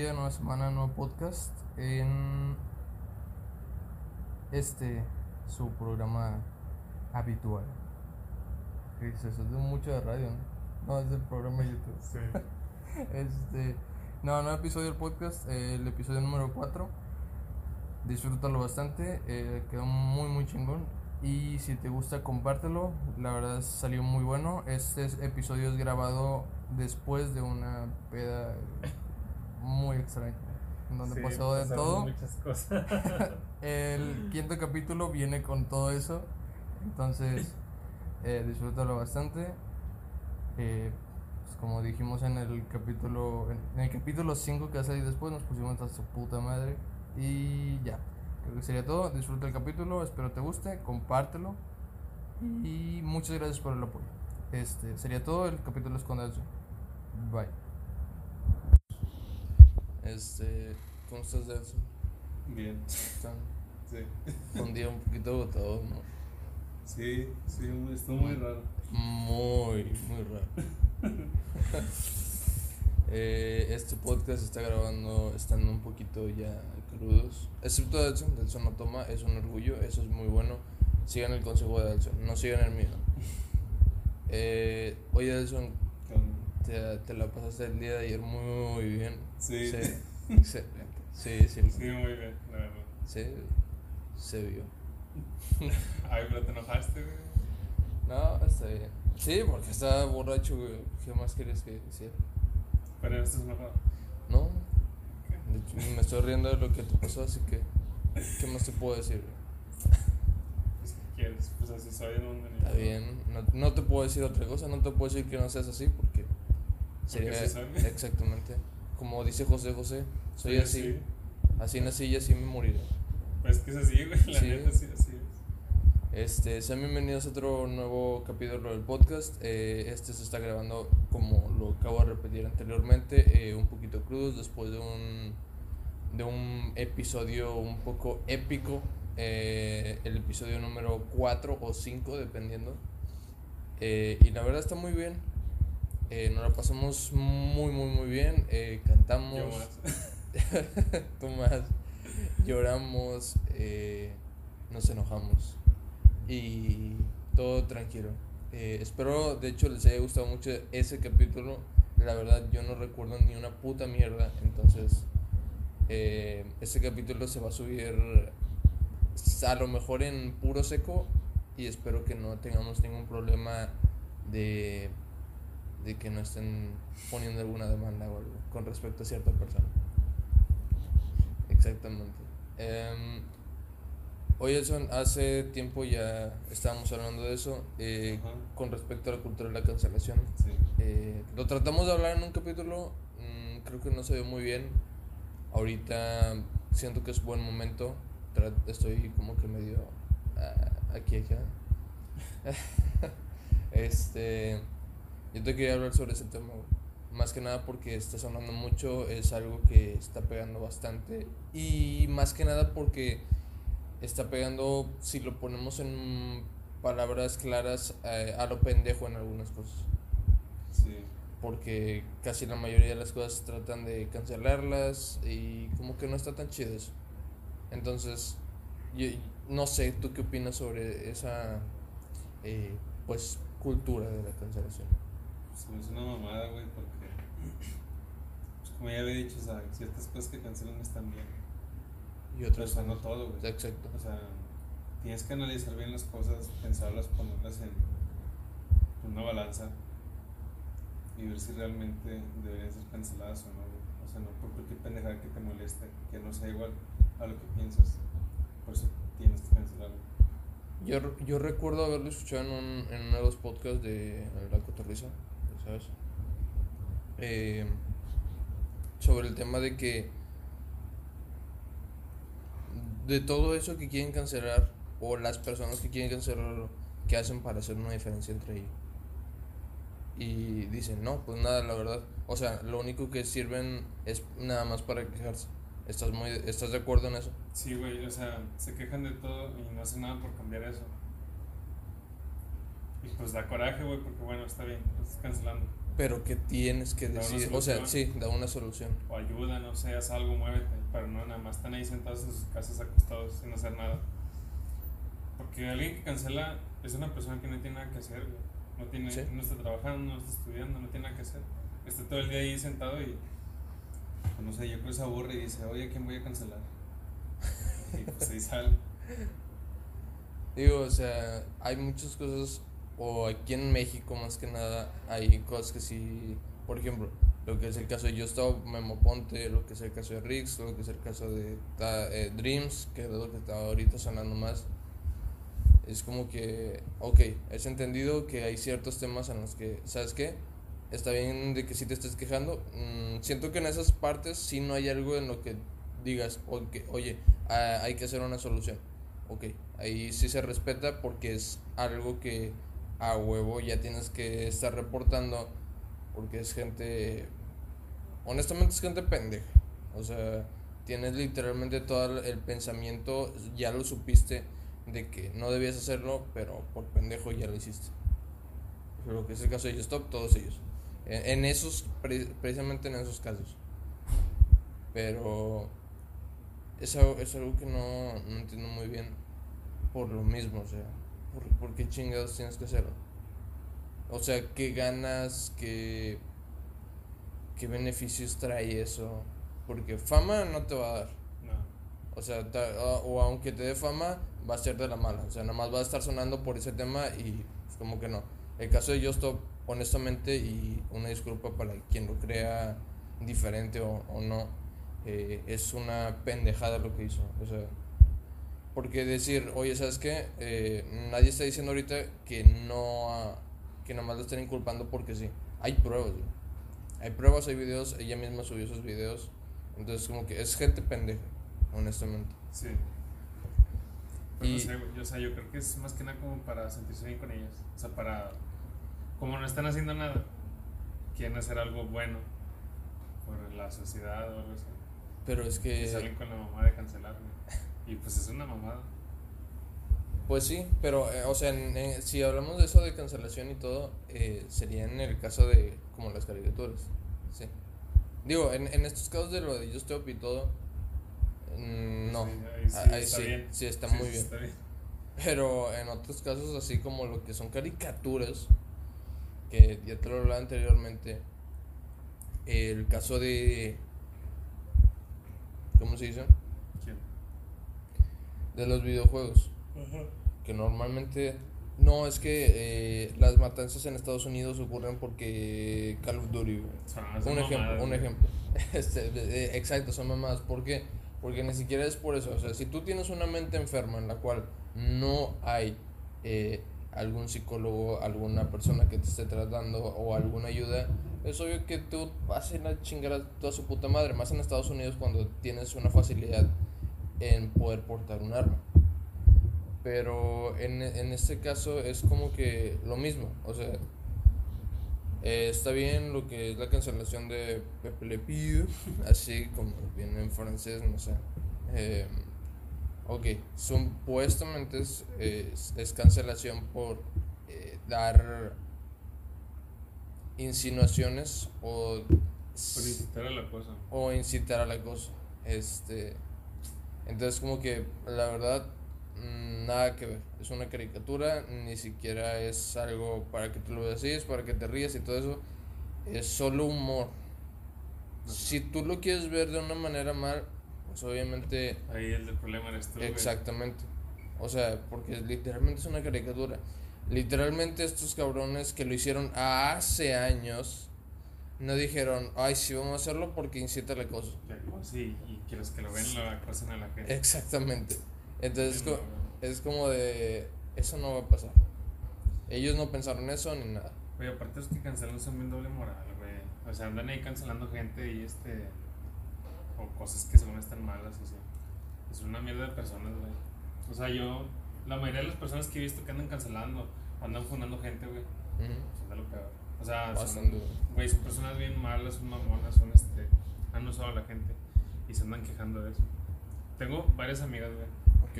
día, nueva semana, nuevo podcast en este su programa habitual. Es de mucho de radio, ¿no? No, es del programa de YouTube. Sí. Este, no, no episodio del podcast, eh, el episodio número 4. Disfrútalo bastante, eh, quedó muy muy chingón. Y si te gusta, compártelo. La verdad salió muy bueno. Este es- episodio es grabado después de una peda muy extraña, en donde Sí, pasó de todo. Muchas cosas. El quinto capítulo viene con todo eso. Entonces, eh, disfrútalo bastante. Eh, pues como dijimos en el capítulo en, el capítulo 5 que hace ahí después, nos pusimos a su puta madre. Y ya. Creo que sería todo. Disfruta el capítulo. Espero te guste. Compártelo. Y muchas gracias por el apoyo. Este sería todo. El capítulo es con. Bye. Este, ¿cómo estás, Delcio? Bien. ¿Están? Sí. un día un poquito agotador, ¿no? Sí, sí, estuvo muy raro. Muy, muy raro. Eh, este podcast está grabando estando un poquito ya crudos. Excepto Delson, Delson no toma, es un orgullo, eso es muy bueno. Sigan el consejo de Delson, no sigan el mío. Eh, oye, Delson, te, te la pasaste el día de ayer muy bien. Sí. excelente. Sí, sí, Sí, muy bien, la verdad. sí, se vio. Ay, pero te enojaste, güey. No, está bien. Sí, porque estaba borracho, güey. ¿Qué más quieres que hiciera? Pero no estás enojado. No, me estoy riendo de lo que te pasó, así que, ¿qué más te puedo decir? güey? Pues, ¿qué quieres? Pues así soy en un Está bien, no, no te puedo decir otra cosa, no te puedo decir que no seas así, porque sería así soy. exactamente como dice José José, soy Sí, así, sí. así nací y así me moriré. Pues es que es así, güey. La Sí. neta, sí, así es. Este, sean bienvenidos a otro nuevo capítulo del podcast. Eh, este se está grabando, como lo acabo de repetir anteriormente, eh, un poquito crudos después de un, de un episodio un poco épico. eh, el episodio número 4 o 5, dependiendo. Eh, y la verdad está muy bien. Eh, nos la pasamos muy, muy, muy bien. Eh, cantamos. Yo más. Tú más. Lloramos, eh, nos enojamos y todo tranquilo. Eh, espero, de hecho, les haya gustado mucho ese capítulo. La verdad, yo no recuerdo ni una puta mierda. Entonces, este capítulo se va a subir a lo mejor en puro seco y espero que no tengamos ningún problema de, de que no estén poniendo alguna demanda o algo con respecto a cierta persona. Exactamente. Em, oye, son hace tiempo ya estábamos hablando de eso eh, con respecto a la cultura de la cancelación. Sí. Eh, lo tratamos de hablar en un capítulo, mm, creo que no se vio muy bien. Ahorita siento que es buen momento. Estoy como que medio ah, aquí, acá. este, yo te quería hablar sobre ese tema, güey. Más que nada porque está sonando mucho, es algo que está pegando bastante. Y más que nada porque está pegando, si lo ponemos en palabras claras, eh, a lo pendejo en algunas cosas Sí. porque casi la mayoría de las cosas tratan de cancelarlas y como que no está tan chido eso. Entonces, yo no sé, ¿tú qué opinas sobre esa eh, pues cultura de la cancelación? Se me hizo una mamada, güey, porque. Pues como ya había dicho, o sea, ciertas cosas que cancelan están bien. Y Pero otras o sea, no todo, güey. Exacto. O sea, tienes que analizar bien las cosas, pensarlas, ponerlas en una balanza y ver si realmente deberían ser canceladas o no. güey. O sea, no por cualquier pendejada que te moleste, que no sea igual a lo que piensas, por eso tienes que cancelarlo. Yo, yo recuerdo haberlo escuchado en, un, en uno de los podcasts de La Cotorrisa, ¿sabes? Eh, sobre el tema de que de todo eso que quieren cancelar o las personas que quieren cancelarlo, ¿qué hacen para hacer una diferencia entre ellos? Y dicen, no, pues nada, la verdad. O sea, lo único que sirven es nada más para quejarse. ¿Estás, muy, ¿Estás de acuerdo en eso? Sí, güey, o sea, se quejan de todo y no hacen nada por cambiar eso. Y pues da coraje, güey, porque bueno, está bien, estás cancelando. pero que tienes que Da decir, o sea, sí, da una solución. O ayuda, no sé, haz algo, muévete. Pero no, nada más están ahí sentados en sus casas acostados sin hacer nada. Porque alguien que cancela es una persona que no tiene nada que hacer, güey. No, tiene, Sí. no está trabajando, no está estudiando, no tiene nada que hacer. Está todo el día ahí sentado y, pues, no sé, yo creo que se aburre y dice, oye, ¿a quién voy a cancelar? Y pues ahí sale. Digo, o sea, hay muchas cosas, o aquí en México más que nada, hay cosas que sí, por ejemplo, lo que es el caso de Justop, Memo Ponte, lo que es el caso de Rix, lo que es el caso de Ta- eh, Dreams, que es lo que está ahorita sonando más. Es como que, ok, es entendido que hay ciertos temas en los que, ¿sabes qué? Está bien de que sí te estés quejando. mm, siento que en esas partes sí no hay algo en lo que digas, ok, oye, ah, hay que hacer una solución. Ok, ahí sí se respeta porque es algo que a huevo ya tienes que estar reportando porque es gente, honestamente es gente pendeja. O sea, tienes literalmente todo el pensamiento, ya lo supiste de que no debías hacerlo, pero por pendejo ya lo hiciste. Lo que es el caso de Stop, todos ellos. En, esos, pre- precisamente en esos casos. Pero es algo, es algo que no, no entiendo muy bien por lo mismo, o sea, ¿por, por qué chingados tienes que hacerlo? O sea, ¿qué ganas, qué, qué beneficios trae eso? Porque fama no te va a dar. No. O sea, ta- o, o aunque te dé fama, va a ser de la mala. O sea, nada más va a estar sonando por ese tema y pues, como que no. El caso de Justop, honestamente, y una disculpa para quien lo crea diferente o, o no, eh, es una pendejada lo que hizo. O sea, porque decir, oye, ¿sabes qué? Eh, nadie está diciendo ahorita que no, que nada más lo estén inculpando porque sí. Hay pruebas, güey. Hay pruebas, hay videos, ella misma subió esos videos. Entonces, como que es gente pendeja, honestamente. Sí. Pero Y- no sé, yo, o sea, yo creo que es más que nada como para sentirse bien con ellas. O sea, para. Como no están haciendo nada, quieren hacer algo bueno por la sociedad o algo así. Pero es Y que, salen con la mamá de cancelar, güey. Y pues es una mamada. pues sí, pero, eh, o sea, en- en- si hablamos de eso de cancelación y todo, eh, sería en el caso de, como las caricaturas, sí. Digo, en, en estos casos de lo de Justop y todo, mm, no, Sí, ahí sí ahí está sí, bien. sí está muy bien. está bien. Pero en otros casos, así como lo que son caricaturas, que ya te lo hablaba anteriormente, el caso de. ¿Cómo se dice? De los videojuegos. Que normalmente. No, es que eh, las matanzas en Estados Unidos ocurren porque Call of Duty. Un ejemplo, mamadas, un ejemplo. Este, de- de- exacto, son mamadas. ¿Por qué? Porque ni siquiera es por eso. O sea, si tú tienes una mente enferma en la cual no hay eh, algún psicólogo, alguna persona que te esté tratando o alguna ayuda, es obvio que tú vas a ir a chingar a toda su puta madre. Más en Estados Unidos cuando tienes una facilidad en poder portar un arma. Pero en, en este caso es como que lo mismo. O sea, eh, está bien lo que es la cancelación de Pepe Le Pew, así como viene en francés, no sé. Eh, ok, supuestamente es, es, es cancelación por eh, dar insinuaciones o, Por incitar a la cosa. o incitar al acoso. Este, entonces como que la verdad mm, nada que ver. Es una caricatura, ni siquiera es algo para que tú lo veas así, es para que te rías y todo eso. Es solo humor. Si tú lo quieres ver de una manera mal, pues obviamente Ahí el del problema eres tú, güey. Exactamente. O sea, porque literalmente es una caricatura. Literalmente estos cabrones que lo hicieron hace años no dijeron, ay, sí, vamos a hacerlo porque incita. Ya, como Sí, y que los que lo ven lo acosen a la gente. Exactamente. Entonces no, co- güey. es como de, eso no va a pasar. Ellos no pensaron eso ni nada. Oye, aparte los que cancelan son bien doble moral, güey. O sea, andan ahí cancelando gente y este. O cosas que según están malas, o sea. Es una mierda de personas, güey. O sea, yo. La mayoría de las personas que he visto que andan cancelando, andan fundando gente, güey. Ujú. Son de lo peor. O sea, son, güey, son personas bien malas, son mamonas, son este. Han usado a la gente y se andan quejando de eso. Tengo varias amigas, güey,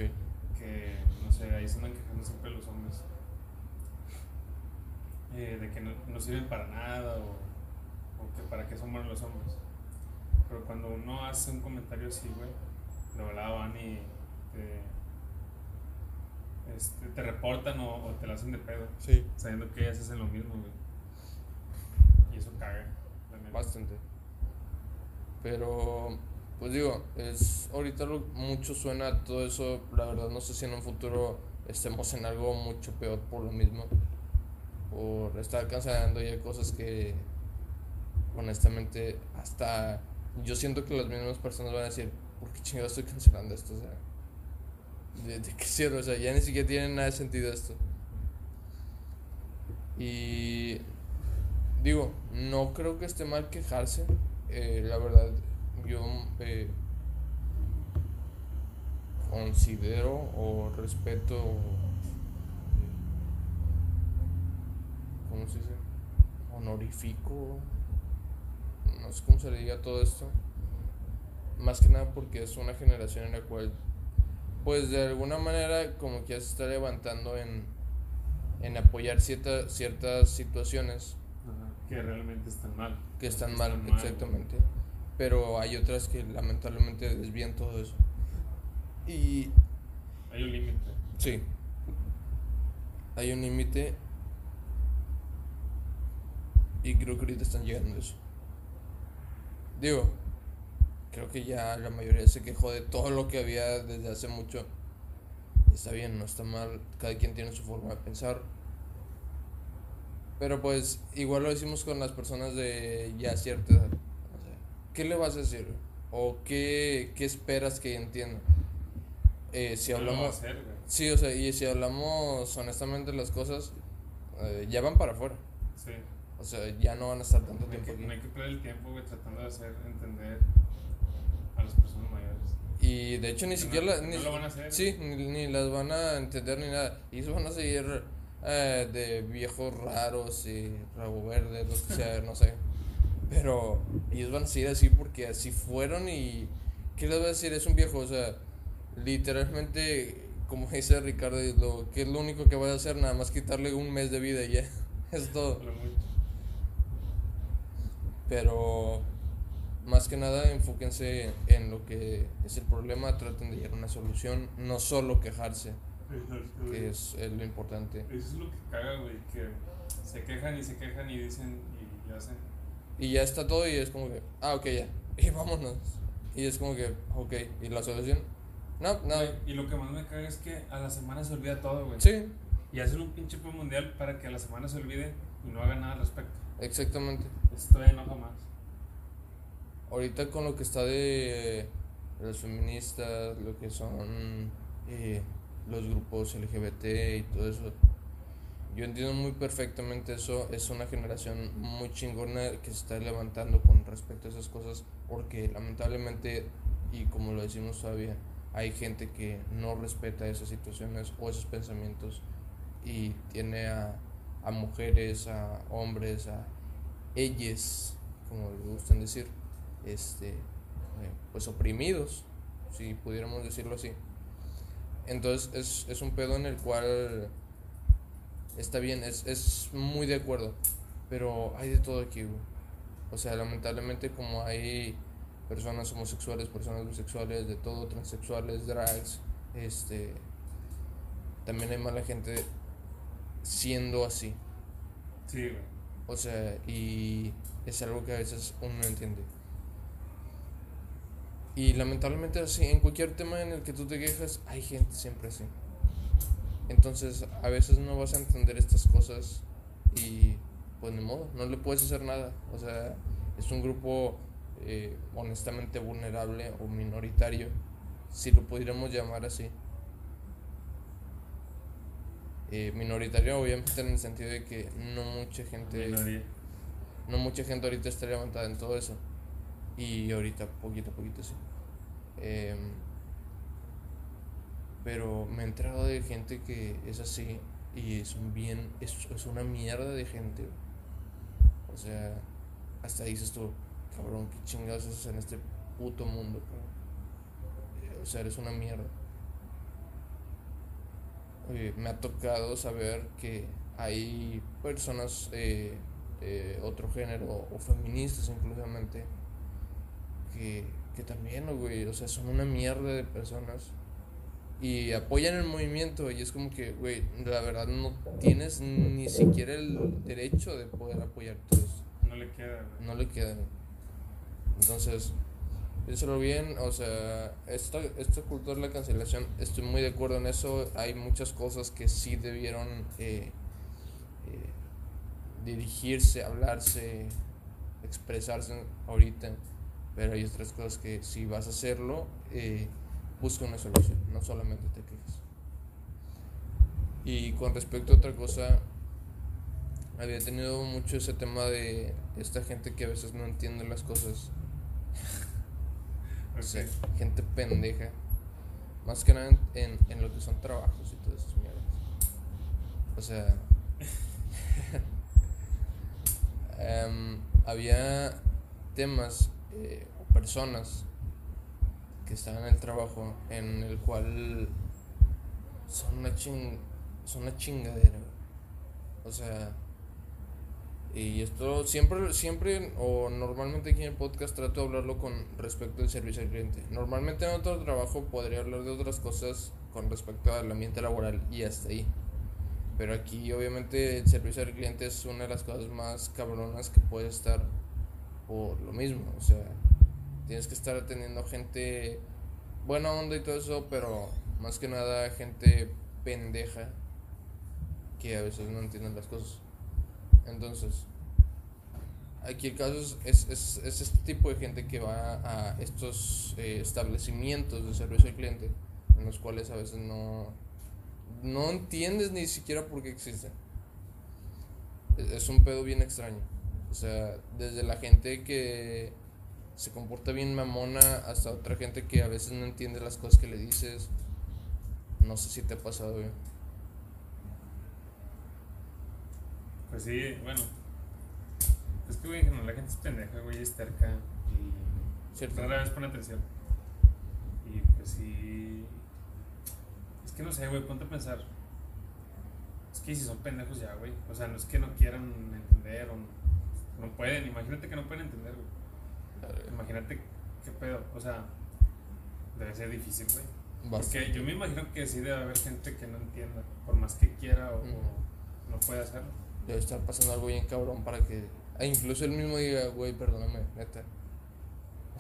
Ok. que, no sé, ahí se andan quejando siempre los hombres. Eh, de que no, no sirven para nada o o que para qué son buenos los hombres. Pero cuando uno hace un comentario así, güey, de volada van y te, este, te reportan o, o te la hacen de pedo, Sí. sabiendo que ellas hacen lo mismo, güey. Eso caga. Bastante. Pero, pues digo, es ahorita lo, mucho suena todo eso. La verdad, no sé si en un futuro estemos en algo mucho peor por lo mismo. Por estar cancelando ya cosas que, honestamente, hasta yo siento que las mismas personas van a decir, ¿por qué chingados estoy cancelando esto? O sea, ¿de, de qué sirve? O sea, ya ni siquiera tiene nada de sentido esto. Y digo, no creo que esté mal quejarse. eh, la verdad, yo eh, considero o respeto, eh, ¿cómo se dice? Honorifico, no sé cómo se le diga todo esto. Más que nada porque es una generación en la cual, pues de alguna manera, como que ya se está levantando en, en apoyar cierta, ciertas situaciones que realmente están mal. que están mal, exactamente. Pero hay otras que lamentablemente desvían todo eso. Y Hay un límite. sí, hay un límite. Y creo que ahorita están llegando a eso. Digo, creo que ya la mayoría se quejó de todo lo que había desde hace mucho. Está bien, no está mal. Cada quien tiene su forma de pensar. Pero pues igual lo decimos con las personas de ya cierta edad. O sea, ¿qué le vas a decir? ¿O qué, qué esperas que entienda? Eh, si ¿Qué lo hablamos... hacer? Sí, o sea, y si hablamos honestamente las cosas, eh, ya van para afuera. Sí. O sea, ya no van a estar tanto No tiempo que, aquí. no hay que perder el tiempo, güey, tratando de hacer entender a las personas mayores. Y de hecho ni Que siquiera... no- la- ni, no lo van a hacer. Sí, ni, ni las van a entender ni nada. Y ellos van a seguir eh, de viejos raros y rabo verde, lo que sea, no sé. Pero ellos van a seguir así porque así fueron y... ¿Qué les va a decir? Es un viejo, o sea, literalmente, como dice Ricardo, lo que es lo único que va a hacer, nada más quitarle un mes de vida y ya. Es todo. Pero más que nada enfóquense en lo que es el problema, traten de llegar a una solución, no solo quejarse. Que es, es lo importante. Eso es lo que caga, güey, que se quejan y se quejan y dicen y hacen. Y ya está todo y es como que, ah, ok, ya, y vámonos. Y es como que, ok, ¿y la solución? No, no, Y lo que más me caga es que a la semana se olvida todo, güey. sí, Y hacen un pinche plan mundial para que a la semana se olvide y no hagan nada al respecto. exactamente. Esto todavía enoja más. Ahorita con lo que está de las feministas, lo que son eh, los grupos LGBT y todo eso, yo entiendo muy perfectamente eso. Es una generación muy chingona que se está levantando con respecto a esas cosas, porque lamentablemente, y como lo decimos todavía, hay gente que no respeta esas situaciones o esos pensamientos y tiene a, a mujeres, a hombres, a ellas, como le gustan decir, este, eh, pues oprimidos, si pudiéramos decirlo así. Entonces es, es un pedo en el cual está bien, es, es muy de acuerdo, pero hay de todo aquí, güey. O sea, lamentablemente como hay personas homosexuales, personas bisexuales, de todo, transexuales, drags, este, también hay mala gente siendo así. Sí, güey. O sea, y es algo que a veces uno no entiende. Y lamentablemente así, en cualquier tema en el que tú te quejas, hay gente siempre así. Entonces, a veces no vas a entender estas cosas y pues ni modo, no le puedes hacer nada. O sea, es un grupo eh, honestamente vulnerable o minoritario, si lo pudiéramos llamar así. Eh, minoritario obviamente en el sentido de que no mucha gente Minoría. no mucha gente ahorita está levantada en todo eso. Y ahorita poquito a poquito sí. Em, pero me he enterado de gente que es así y son bien, es, es una mierda de gente. O sea, hasta dices tú, cabrón, qué chingados haces en este puto mundo, cabrón? Eh, O sea, eres una mierda. Oye, me ha tocado saber que hay personas eh, eh, otro género o feministas inclusivamente que, que también, güey, o sea, son una mierda de personas y apoyan el movimiento y es como que, güey, la verdad no tienes ni siquiera el derecho de poder apoyar todo eso. No le queda. No le queda. Entonces, piénsalo bien, o sea, esta, esta cultura de la cancelación, estoy muy de acuerdo en eso, hay muchas cosas que sí debieron eh, eh, dirigirse, hablarse, expresarse ahorita, pero hay otras cosas que si vas a hacerlo, eh, busca una solución, no solamente te quejes. Y con respecto a otra cosa, había tenido mucho ese tema de esta gente que a veces no entiende las cosas. O sea, gente pendeja. Más que nada en, en, lo que son trabajos y todas esas mierdas. O sea. Em, había temas eh, o personas que estaban en el trabajo en el cual son una, ching, son una chingadera. O sea, y esto siempre, siempre o normalmente aquí en el podcast trato de hablarlo con respecto al servicio al cliente. Normalmente en otro trabajo podría hablar de otras cosas con respecto al ambiente laboral y hasta ahí. Pero aquí obviamente el servicio al cliente es una de las cosas más cabronas que puede estar por lo mismo. O sea, tienes que estar atendiendo gente buena onda y todo eso, pero más que nada gente pendeja que a veces no entienden las cosas. Entonces, aquí el caso es, es, es, este tipo de gente que va a estos eh, establecimientos de servicio al cliente, en los cuales a veces no, no entiendes ni siquiera por qué existen. Es, un pedo bien extraño. O sea, desde la gente que se comporta bien mamona hasta otra gente que a veces no entiende las cosas que le dices. No sé si te ha pasado, bien Pues sí, bueno. Es que, güey, la gente es pendeja, güey, es terca y Cierto. rara vez pone atención. Y pues sí. Es que no sé, güey, ponte a pensar. Es que si son pendejos ya, güey. O sea, no es que no quieran entender o no, no pueden. Imagínate que no pueden entender, güey. Imagínate qué pedo. O sea, debe ser difícil, güey. Porque yo me imagino que sí debe haber gente que no entienda, por más que quiera o, o no pueda hacerlo debe estar pasando algo bien cabrón para que. E incluso él mismo diga, güey, perdóname, neta.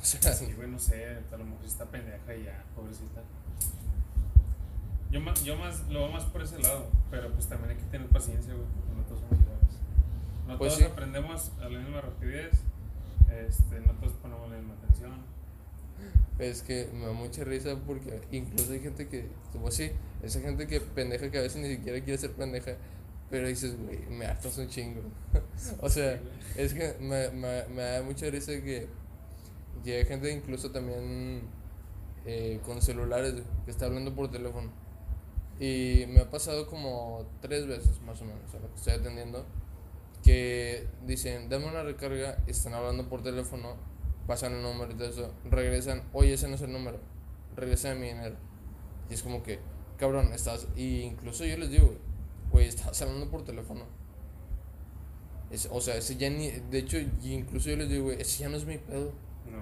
O sea. Sí, güey, no sé, a lo mejor está pendeja y ya, pobrecita. Yo más, yo más lo veo más por ese lado, pero pues también hay que tener paciencia, güey, porque no todos somos iguales. No pues todos aprendemos a la misma rapidez, este, no todos ponemos la misma atención. Es que me da mucha risa porque incluso hay gente que, pues sí, esa gente que pendeja que a veces ni siquiera quiere ser pendeja, pero dices, güey, me hartas un chingo. o sea, es que me, me, me, da mucha risa que, hay gente incluso también eh, con celulares que está hablando por teléfono. Y me ha pasado como tres veces más o menos a lo que estoy atendiendo. Que dicen, dame una recarga, están hablando por teléfono, pasan el número y todo eso, regresan, oye, ese no es el número, regresan mi dinero. Y es como que, cabrón, estás. Y incluso yo les digo, Güey, estabas hablando por teléfono. o sea, ese ya ni. De hecho, incluso yo les digo, güey, ese ya no es mi pedo.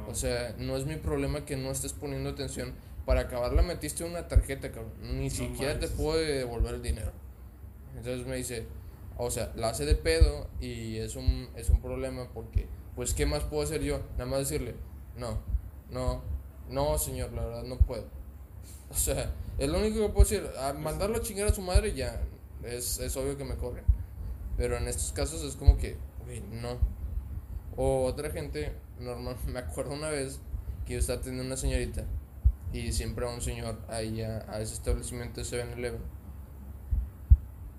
O sea, no es mi problema que no estés poniendo atención. Para acabarla metiste una tarjeta, cabrón. Ni siquiera te puedo devolver el dinero. Entonces me dice, o sea, la hace de pedo y es un, es un problema porque, pues, ¿qué más puedo hacer yo? Nada más decirle, no, no, no, señor, la verdad no puedo. O sea, es lo único que puedo decir. A mandarlo a chingar a su madre ya es, es obvio que me corren. Pero en estos casos es como que, no. O otra gente, normal, me acuerdo una vez que yo estaba teniendo una señorita y siempre un señor ahí a, ese establecimiento de 7-Eleven.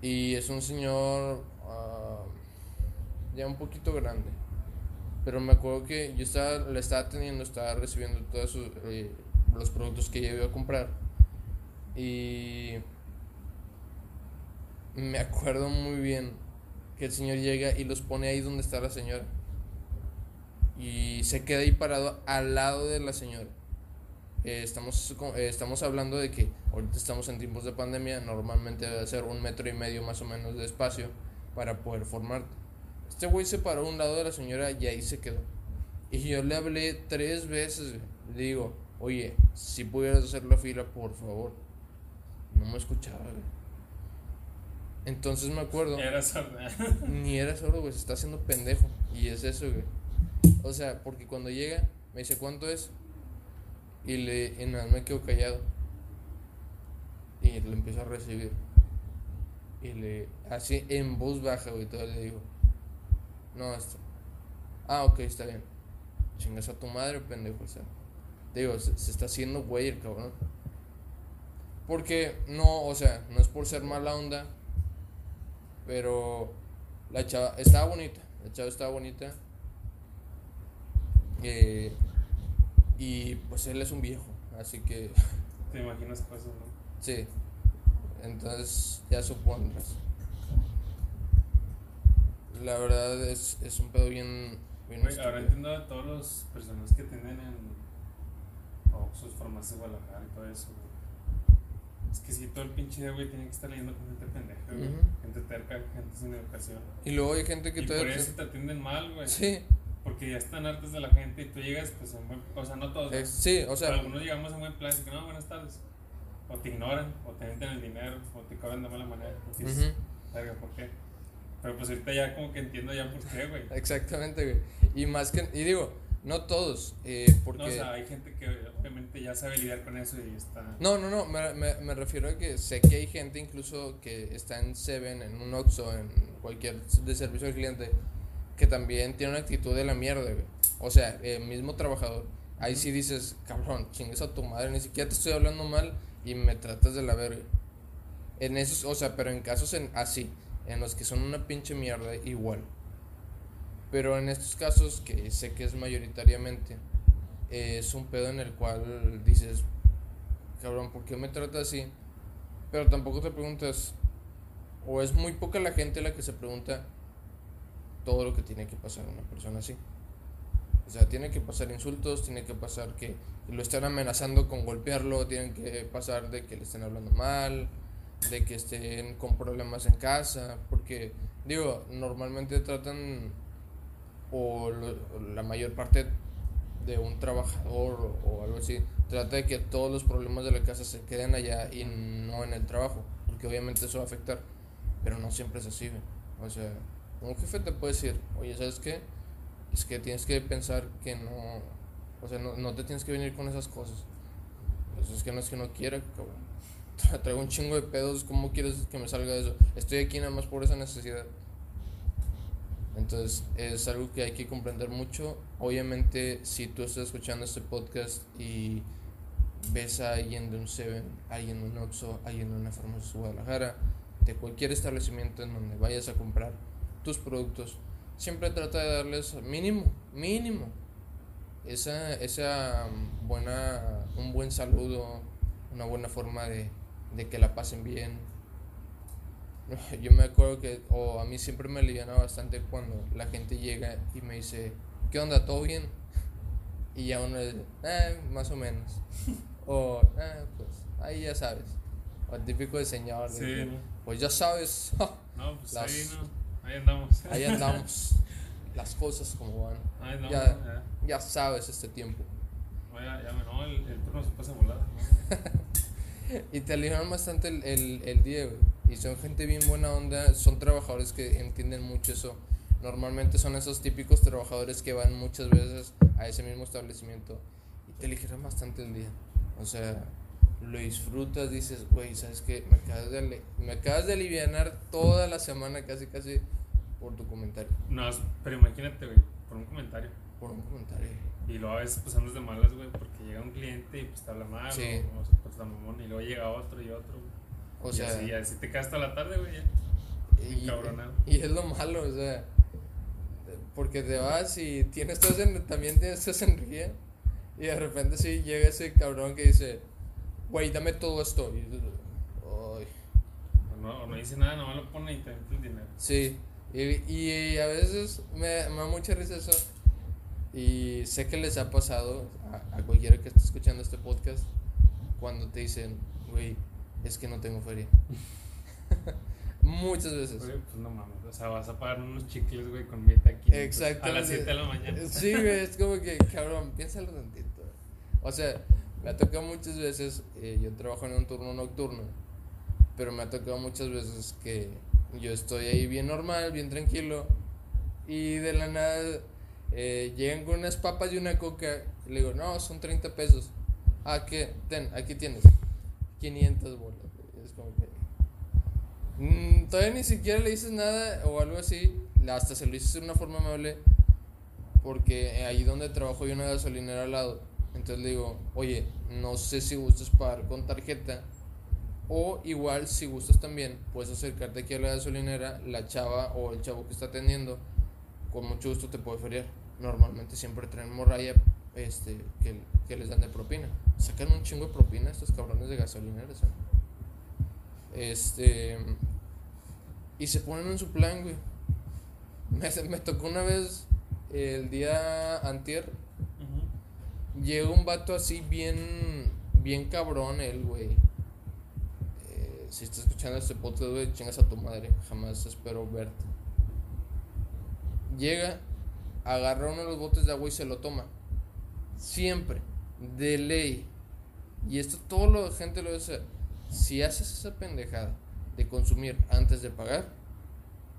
Y es un señor ah, ya un poquito grande. Pero me acuerdo que yo estaba, le estaba teniendo, estaba recibiendo todos eh, los productos que ella iba a comprar. Y me acuerdo muy bien que el señor llega y los pone ahí donde está la señora. Y se queda ahí parado al lado de la señora. Eh, estamos, eh, estamos hablando de que ahorita estamos en tiempos de pandemia, normalmente debe ser un metro y medio más o menos de espacio para poder formarte. Este güey se paró a un lado de la señora y ahí se quedó. Y yo le hablé tres veces. Le digo, oye, si pudieras hacer la fila, por favor. No me escuchaba, güey. Entonces me acuerdo. Era sorda. Ni era sordo, güey, se está haciendo pendejo. Y es eso, güey. O sea, porque cuando llega, me dice, ¿cuánto es? Y le, y nada, me quedo callado. Y le empiezo a recibir. Y le, así en voz baja, güey, todavía le digo, no, esto. Ah, ok, está bien. Chingas a tu madre, pendejo, o. Te digo, se, se está haciendo güey el cabrón. Porque no, o sea, no es por ser mala onda, pero la chava estaba bonita. La chava estaba bonita. Eh, y pues él es un viejo. Así que Te imaginas cosas, ¿no? sí. Entonces ya supondrás. La verdad es, es un pedo bien. bien ahora entiendo a todas las personas que tienen en o sus farmacias de Guadalajara y todo eso, güey. Es que si todo el pinche día, güey, tiene que estar leyendo con gente pendeja, güey. Gente terca, gente sin educación. Y luego hay gente que Y por eso te atienden mal, güey. Sí, Porque ya están hartos de la gente y tú llegas, pues, en buen... O sea, no todos. ¿no? sí, o Pero sea. algunos llegamos en buen plan y que no, buenas tardes. O te ignoran, o te meten el dinero, o te cobran de mala manera. Dices, ujú. "Verga, ¿por qué? Pero pues ahorita ya como que entiendo ya por qué, güey. Exactamente, güey. Y más que. Y digo, no todos. Eh, porque. No, o sea, hay gente que obviamente ya sabe lidiar con eso y está... No, no, no, me, me, me refiero a que sé que hay gente incluso que está en Seven, en un Oxxo, en cualquier de servicio al cliente, que también tiene una actitud de la mierda, güey. O sea, el mismo trabajador. Ahí sí dices, cabrón, chingues a tu madre, ni siquiera te estoy hablando mal y me tratas de la verga. En esos, o sea, pero en casos en, así, en los que son una pinche mierda, igual. Pero en estos casos, que sé que es mayoritariamente, eh, es un pedo en el cual dices, cabrón, ¿por qué me trata así? Pero tampoco te preguntas, o es muy poca la gente la que se pregunta todo lo que tiene que pasar una persona así. O sea, tiene que pasar insultos, tiene que pasar que lo estén amenazando con golpearlo, tienen que pasar de que le estén hablando mal, de que estén con problemas en casa, porque digo, normalmente tratan o lo- la mayor parte de un trabajador o, o algo así trata de que todos los problemas de la casa se queden allá y no en el trabajo, porque obviamente eso va a afectar, pero no siempre es así. O sea, un jefe te puede decir, oye, ¿sabes qué? Es que tienes que pensar que no, o sea, no, no te tienes que venir con esas cosas. Pues es que no es que no quiera, cabrón. Tra- Traigo un chingo de pedos, ¿cómo quieres que me salga eso? Estoy aquí nada más por esa necesidad. Entonces es algo que hay que comprender mucho. Obviamente, si tú estás escuchando este podcast y ves a alguien de un Seven, alguien de un Oxxo, alguien de una farmacia Guadalajara, de cualquier establecimiento en donde vayas a comprar tus productos, siempre trata de darles mínimo, mínimo, esa, esa mm, buena, un buen saludo, una buena forma de, de que la pasen bien. Yo me acuerdo que, o a mí siempre me aliviana bastante cuando la gente llega y me dice, ¿qué onda? ¿Todo bien? Y ya uno dice, eh, más o menos. O, eh, pues, ahí ya sabes. O el típico de pues ya sabes, No, pues Las- ahí no, ahí andamos. ahí andamos. Las cosas como van. Ahí andamos, Ya. ya. Ya sabes este tiempo. Ya, me- no, el, el turno se pasa volada. ¿no? Y te alivian bastante el, el, el día, güey. Y son gente bien buena onda, son trabajadores que entienden mucho eso. Normalmente son esos típicos trabajadores que van muchas veces a ese mismo establecimiento y te aligeran bastante el día. O sea, lo disfrutas, dices, güey, ¿sabes qué? Me acabas de, ali- me acabas de alivianar toda la semana casi, casi por tu comentario. No, pero imagínate, güey, por un comentario. Por un comentario. Y luego a veces pues andas de malas, güey, porque llega un cliente y pues te habla mal, Sí. o, o se porta mamón, y luego llega otro y otro. O y sea, así, así te quedas toda la tarde, güey. ya. y, y es lo malo, o sea, porque te vas y tienes toda esa, también tienes esa energía y de repente sí llega ese cabrón que dice, güey, dame todo esto. Y, ay, O no, o no dice nada, nomás lo pone y te mete el dinero. sí, y, y a veces me, me da mucha risa eso y sé que les ha pasado a, a cualquiera que esté escuchando este podcast cuando te dicen, güey, es que no tengo feria. Muchas veces. Güey, pues no mames. O sea, vas a pagar unos chicles, güey, con mi aquí. Exacto. A las 7 de la mañana. Sí, güey, es como que, cabrón, piénsalo tantito. O sea, me ha tocado muchas veces, eh, yo trabajo en un turno nocturno, pero me ha tocado muchas veces que yo estoy ahí bien normal, bien tranquilo, y de la nada eh, llegan con unas papas y una coca, y le digo, no, son 30 pesos. Ah, ¿qué? Ten, aquí tienes. 500 bolas. Es como que... Mm, todavía ni siquiera le dices nada o algo así, hasta se lo dices de una forma amable, porque ahí donde trabajo hay una gasolinera al lado. Entonces le digo, oye, no sé si gustas pagar con tarjeta. O igual, si gustas también, puedes acercarte aquí a la gasolinera, la chava o el chavo que está atendiendo, con mucho gusto te puede feriar. Normalmente siempre traen morralla este, que, que les dan de propina. Sacan un chingo de propina estos cabrones de gasolineras. ¿eh? Este. Y se ponen en su plan, güey. Me, me tocó una vez el día antier Ujú. Llega un vato así bien, bien cabrón él, güey. Si estás escuchando este podcast, güey, chingas a tu madre. Jamás espero verte. Llega, agarra uno de los botes de agua y se lo toma. Siempre, de ley. Y esto todo la gente lo dice. Si haces esa pendejada de consumir antes de pagar,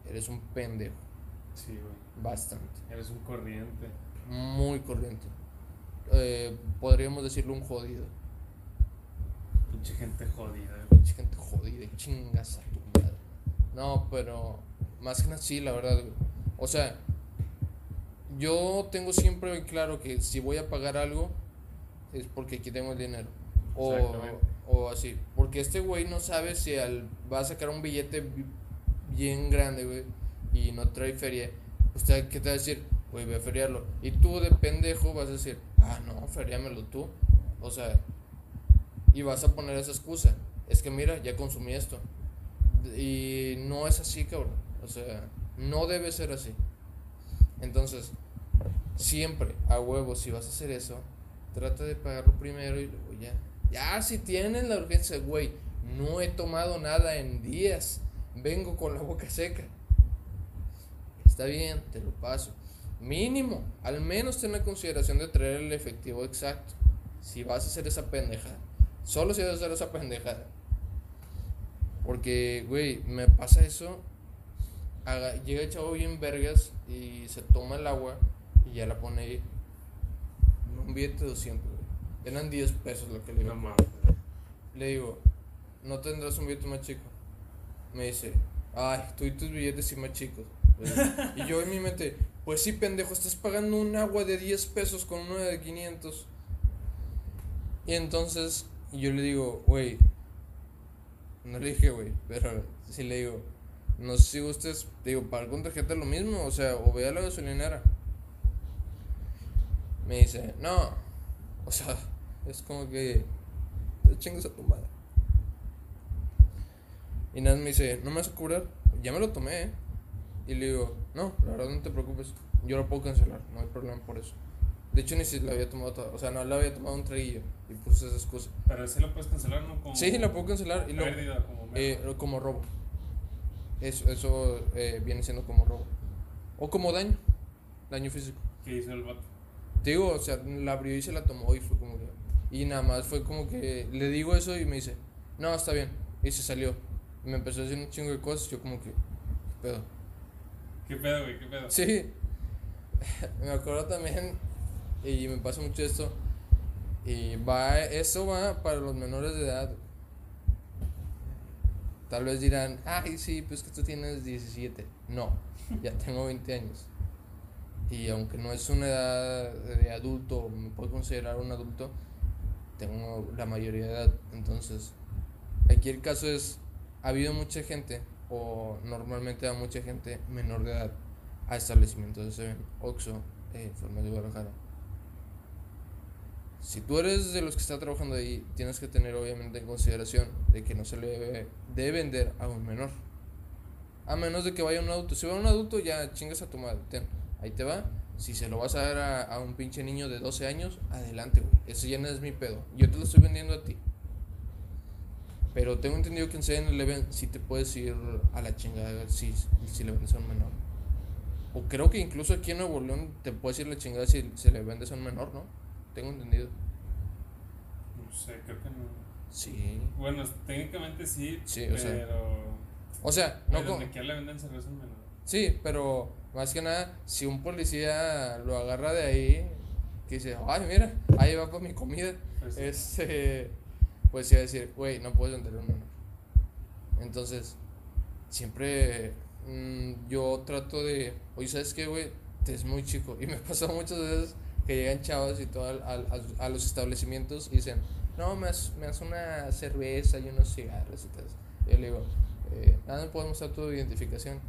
eres un pendejo. Sí, güey. Bastante. Eres un corriente. Muy corriente. Eh, podríamos decirlo un jodido. Pinche gente jodida. Pinche gente jodida, chingas a tu madre. No, pero más que nada sí, la verdad. güey. O sea, yo tengo siempre bien claro que si voy a pagar algo es porque aquí tengo el dinero. O, o así. Porque este güey no sabe si al, va a sacar un billete bi- bien grande, güey, y no trae feria. ¿Usted qué te va a decir? Güey, voy a feriarlo. Y tú de pendejo vas a decir, ah, no, feriámelo tú. O sea, y vas a poner esa excusa. Es que mira, ya consumí esto. Y no es así, cabrón. O sea, no debe ser así. Entonces, siempre, a huevo, si vas a hacer eso, trata de pagarlo primero y luego ya. Ya, si tienes la urgencia, güey, no he tomado nada en días. Vengo con la boca seca. Está bien, te lo paso. Mínimo, al menos ten la consideración de traer el efectivo exacto. Si vas a hacer esa pendejada. Solo si vas a hacer esa pendejada. Porque, güey, me pasa eso. haga- llega el chavo bien vergas y se toma el agua y ya la pone ahí. Un billete de 200, güey. Eran 10 pesos lo que le No digo. mames. Le digo, ¿no tendrás un billete más chico? Me dice, ay, tú y tus billetes sí más chicos. y yo en mi mente, pues sí, pendejo, estás pagando un agua de 10 pesos con una de 500. Y entonces yo le digo, güey, no le dije, güey, pero sí le digo, no sé si gustes, digo, pagar con tarjeta lo mismo, o sea, o ve a la gasolinera. Me dice, no, o sea, es como que te chingas a tu madre. Y nada, me dice, ¿no me vas a cobrar? Ya me lo tomé, ¿eh? Y le digo, no, la verdad no te preocupes, yo lo puedo cancelar, no hay problema por eso. De hecho, ni si la había tomado o sea, no la había tomado un traguillo y puse esa excusa. Pero ese lo puedes cancelar, ¿no? Como Sí, la puedo cancelar y lo, pérdida, como eh, como robo. Eso, eso eh, viene siendo como robo. O como daño, daño físico. ¿Qué hizo el vato? Te digo, o sea, la abrió y se la tomó y fue como que... Y nada más fue como que le digo eso y me dice, no, está bien. Y se salió. Y me empezó a decir un chingo de cosas. Yo como que, ¿qué pedo? ¿Qué pedo, güey? ¿Qué pedo? Sí. me acuerdo también, y me pasa mucho esto. Y va, eso va para los menores de edad. Tal vez dirán, ay, sí, pues que tú tienes 17. No, ya tengo 20 años. Y aunque no es una edad de adulto, me puedo considerar un adulto, tengo la mayoría de edad. Entonces, aquí el caso es, ha habido mucha gente, o normalmente va mucha gente menor de edad a establecimientos de Oxxo, eh, Farmacia de Guadalajara. Si tú eres de los que está trabajando ahí, tienes que tener obviamente en consideración de que no se le debe, vender a un menor. A menos de que vaya un adulto. Si va un adulto, ya chingas a tu madre. Ten, ahí te va. Si se lo vas a dar a, a un pinche niño de 12 años, adelante, güey. Eso ya no es mi pedo. Yo te lo estoy vendiendo a ti. Pero tengo entendido que en 7-Eleven sí te puedes ir a la chingada si, si le vendes a un menor. O creo que incluso aquí en Nuevo León te puedes ir a la chingada si se le vendes a un menor, ¿no? Tengo entendido. No sé, creo que no. Sí. Bueno, técnicamente sí, Sí, o pero. sea, O sea, no con... donde le venden cerveza al menor. Sí, pero más que nada, si un policía lo agarra de ahí, que dice, ay, mira, ahí va para mi comida, Pues sí. este, pues iba a decir, güey, no puedes vender un menor. Entonces, siempre mm, yo trato de, oye, ¿sabes qué, güey? Te es muy chico. Y me pasa muchas veces que llegan chavos y todo al- a, a los establecimientos y dicen, no, me das, me das una cerveza y unos cigarros y tal. Y yo le digo, eh, nada, me puedes mostrar tu identificación.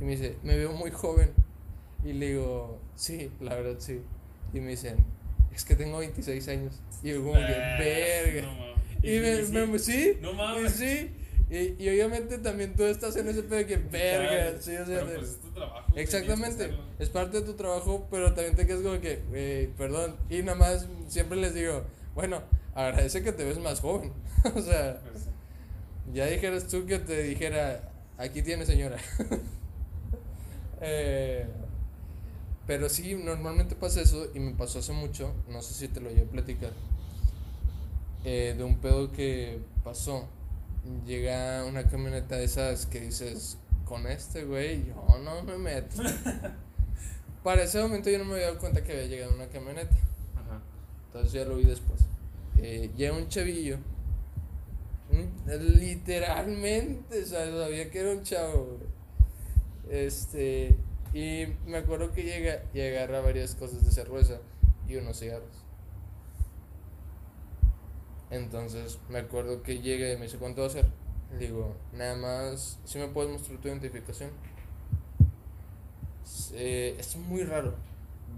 Y me dice, me veo muy joven. Y le digo, sí, la verdad sí. Y me dicen, es que tengo 26 años. Y yo como que, verga. No mames. y me, sí, me- sí, No y mames. sí. Y, y obviamente también tú estás en ese pedo de que, verga. Sí, o sea, pero pues es tu trabajo. Exactamente, es parte de tu trabajo, pero también te quedas como que, perdón. Y nada más siempre les digo, bueno, agradece que te ves más joven. o sea, Pues sí. ya dijeras tú que te dijera, aquí tiene señora. Eh, pero sí, normalmente pasa eso y me pasó hace mucho, no sé si te lo llevo a platicar, eh, de un pedo que pasó. Llega una camioneta de esas que dices, con este güey, yo no me meto. Para ese momento yo no me había dado cuenta que había llegado una camioneta. Ajá. Entonces ya lo vi después. Eh, llega un chavillo. un- literalmente, o sea, sabía que era un chavo. güey. Este. Y me acuerdo que llega y agarra varias cosas de cerveza y unos cigarros. Entonces me acuerdo que llega y me dice: ¿Cuánto va a ser? Le digo: Nada más, si me puedes mostrar tu identificación. Eh, es muy raro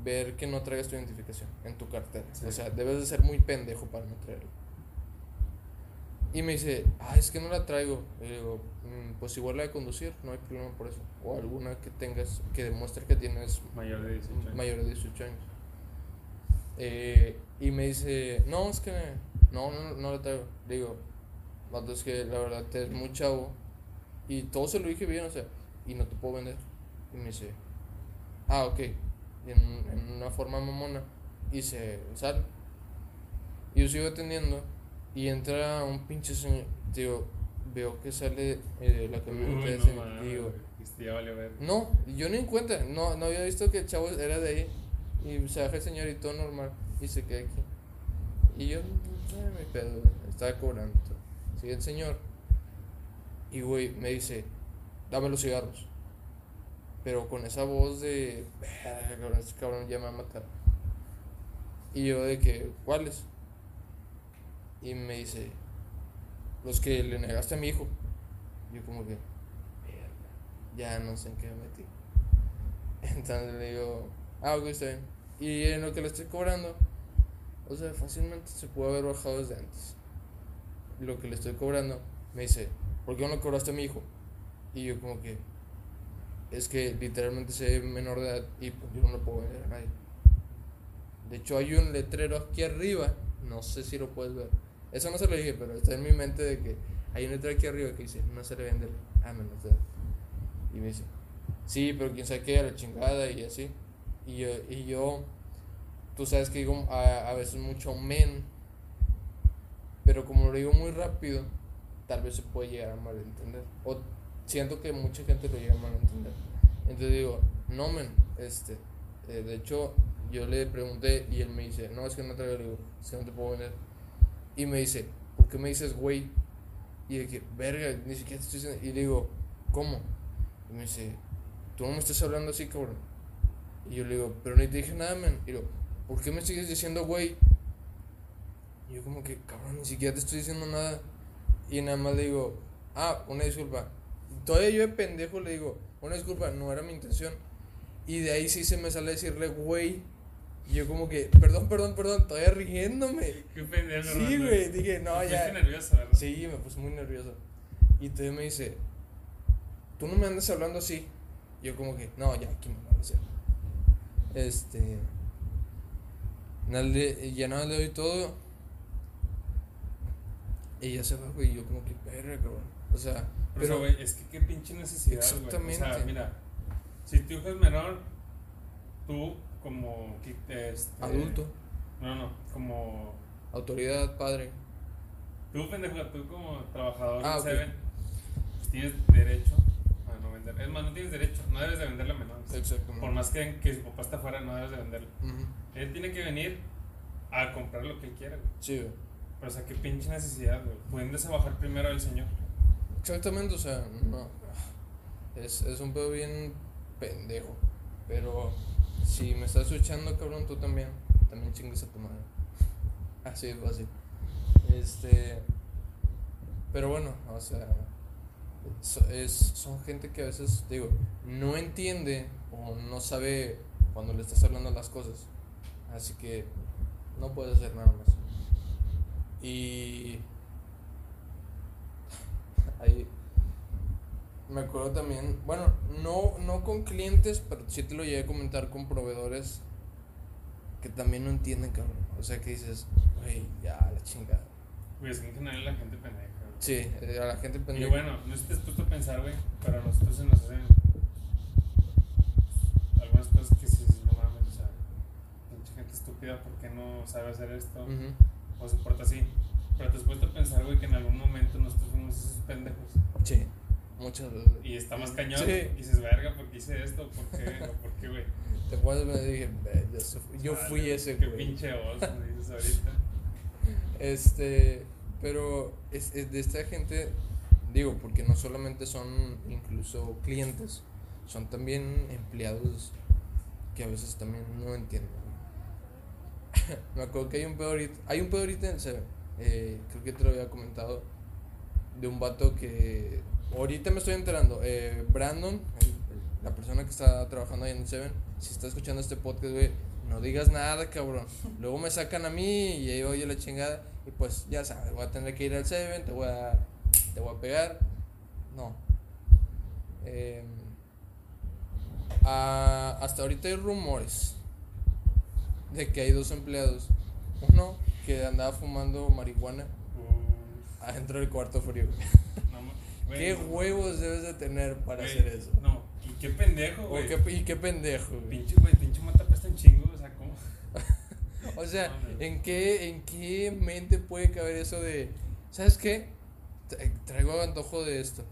ver que no traigas tu identificación en tu cartera. Sí. O sea, debes de ser muy pendejo para no traerlo. Y me dice, ah, es que no la traigo. Y le digo, "Mm, pues igual la de conducir, no hay problema por eso. O alguna que tengas que demuestre que tienes Mayor de 18 años. mayor de 18 años. Eh, y me dice, no, es que no, no, no la traigo. Digo, vato, es que la verdad te es muy chavo. Y todo se lo dije bien, o sea, y no te puedo vender. Y me dice, ah, ok. Y en, en una forma mamona. Y se sale. Y yo sigo atendiendo. Y entra un pinche señor. Digo, veo que sale eh, la camioneta de no ese. mames, Digo, no, yo ni en cuenta, no, no había visto que el chavo era de ahí. Y se baja el señor y todo normal. Y se queda aquí. Y yo, eh, mi pedo, estaba cobrando. Sigue el señor. Y güey, me dice, dame los cigarros. Pero con esa voz de, "Verga, cabrón, este cabrón ya me va a matar. Y yo de que, ¿cuáles? Y me dice, los que le negaste a mi hijo. Yo como que, "Verga, ya no sé en qué me metí. Entonces le digo, ah, ok, está bien. Y en lo que le estoy cobrando, o sea, fácilmente se pudo haber bajado desde antes. Lo que le estoy cobrando, me dice, ¿por qué no le cobraste a mi hijo? Y yo como que, es que literalmente soy menor de edad y pues yo no lo puedo vender a nadie. De hecho hay un letrero aquí arriba, no sé si lo puedes ver. Eso no se lo dije, pero está en mi mente de que hay un letrero aquí arriba que dice, no se le vende a menos de edad. Y me dice, sí, pero quién sabe qué, a la chingada y así. Y yo, y yo tú sabes que digo a, a veces mucho men, pero como lo digo muy rápido, tal vez se puede llegar a malentender. O siento que mucha gente lo llega a malentender. Entonces digo, no men, este, eh, de hecho yo le pregunté y él me dice, no, es que no traigo, le digo, es que no te puedo vender. Y me dice, ¿por qué me dices güey? Y de que, verga, ni siquiera te estoy diciendo. Y le digo, ¿cómo? Y me dice, tú no me estás hablando así, cabrón. Y yo le digo, pero ni te dije nada, man. Y digo, ¿por qué me sigues diciendo güey? Y yo como que, cabrón, ni siquiera te estoy diciendo nada. Y nada más le digo, ah, una disculpa. Y todavía yo de pendejo le digo, una disculpa, no era mi intención. Y de ahí sí se me sale decirle güey. Y yo como que, perdón, perdón, perdón, todavía riéndome. Qué pendejo. Sí, güey, dije, no, Te ya. nervioso, ¿verdad? Sí, me puse muy nervioso. Y entonces me dice, tú no me andas hablando así. Yo como que, no, ya, aquí me va a hacer. Este... le- Ya nada le doy todo. ella se va, güey, y yo como que, verga, cabrón. O sea, Pero, güey, es que qué pinche necesidad, güey. O sea, Exactamente. mira, si tu hijo es menor, tú como este, adulto, No, no, como autoridad, padre. tú, pendejo, tú como trabajador Ah, en ok. Seven, pues tienes derecho vender. Es más, no tienes derecho, no debes de venderle a menores. Exactamente. Por más que, que su papá está afuera, no debes de venderle. Ujú. Él tiene que venir a comprar lo que él quiera, güey. Sí, güey. Pero, o sea, qué pinche necesidad, güey. Pudiéndose bajar primero al señor. Exactamente, o sea, no. Es, es un pedo bien pendejo. Pero si me estás escuchando, cabrón, tú también. También chingas a tu madre. Así de fácil. Este. Pero bueno, o sea. Es, son gente que a veces, digo, no entiende o no sabe cuando le estás hablando las cosas. Así que no puedes hacer nada más. Y. Ahí. Me acuerdo también, bueno, no, no con clientes, pero sí te lo llegué a comentar con proveedores que también no entienden, cabrón. O sea, que dices, güey, ya, la chingada. En general la gente pendeja. Sí, eh, a la gente Y pendeja. bueno, no estés puesto a pensar, güey, pero a nosotros se nos hacen algunas cosas que sí, no mames, o sea, mucha gente estúpida, ¿por qué no sabe hacer esto? Ujú. O se porta así. Pero te has puesto a pensar, güey, que en algún momento nosotros fuimos esos pendejos. Sí, muchas veces. Y está más cañón. Sí. Y dices, verga, ¿por qué hice esto? ¿Por qué? ¿O ¿Por qué, güey? Te acuerdas, me dije, "Ve, yo fui ese, Qué güey. pinche voz, me dices ahorita. Este, pero es, es de esta gente, digo, porque no solamente son incluso clientes, son también empleados que a veces también no entienden. Me acuerdo que hay un pedo ahorita, hay un pedo ahorita eh, creo que te lo había comentado, de un vato que ahorita me estoy enterando, eh, Brandon, el- el- la persona que está trabajando ahí en Seven, si está escuchando este podcast, güey, no digas nada, cabrón. Luego me sacan a mí y ahí oye la chingada. Y pues ya sabes, voy a tener que ir al Seven, te voy a, te voy a pegar. No. Em, ah, hasta ahorita hay rumores de que hay dos empleados. Uno que andaba fumando marihuana adentro del cuarto frío. no, ¿Qué no, huevos debes de tener para güey, hacer eso? No, y qué pendejo, güey. qué- y qué pendejo, güey. Pinche, güey, pinche mata pesta un chingo, o sea. ¿en qué, ¿en qué mente puede caber eso de, ¿sabes qué? Tra- Traigo antojo de esto.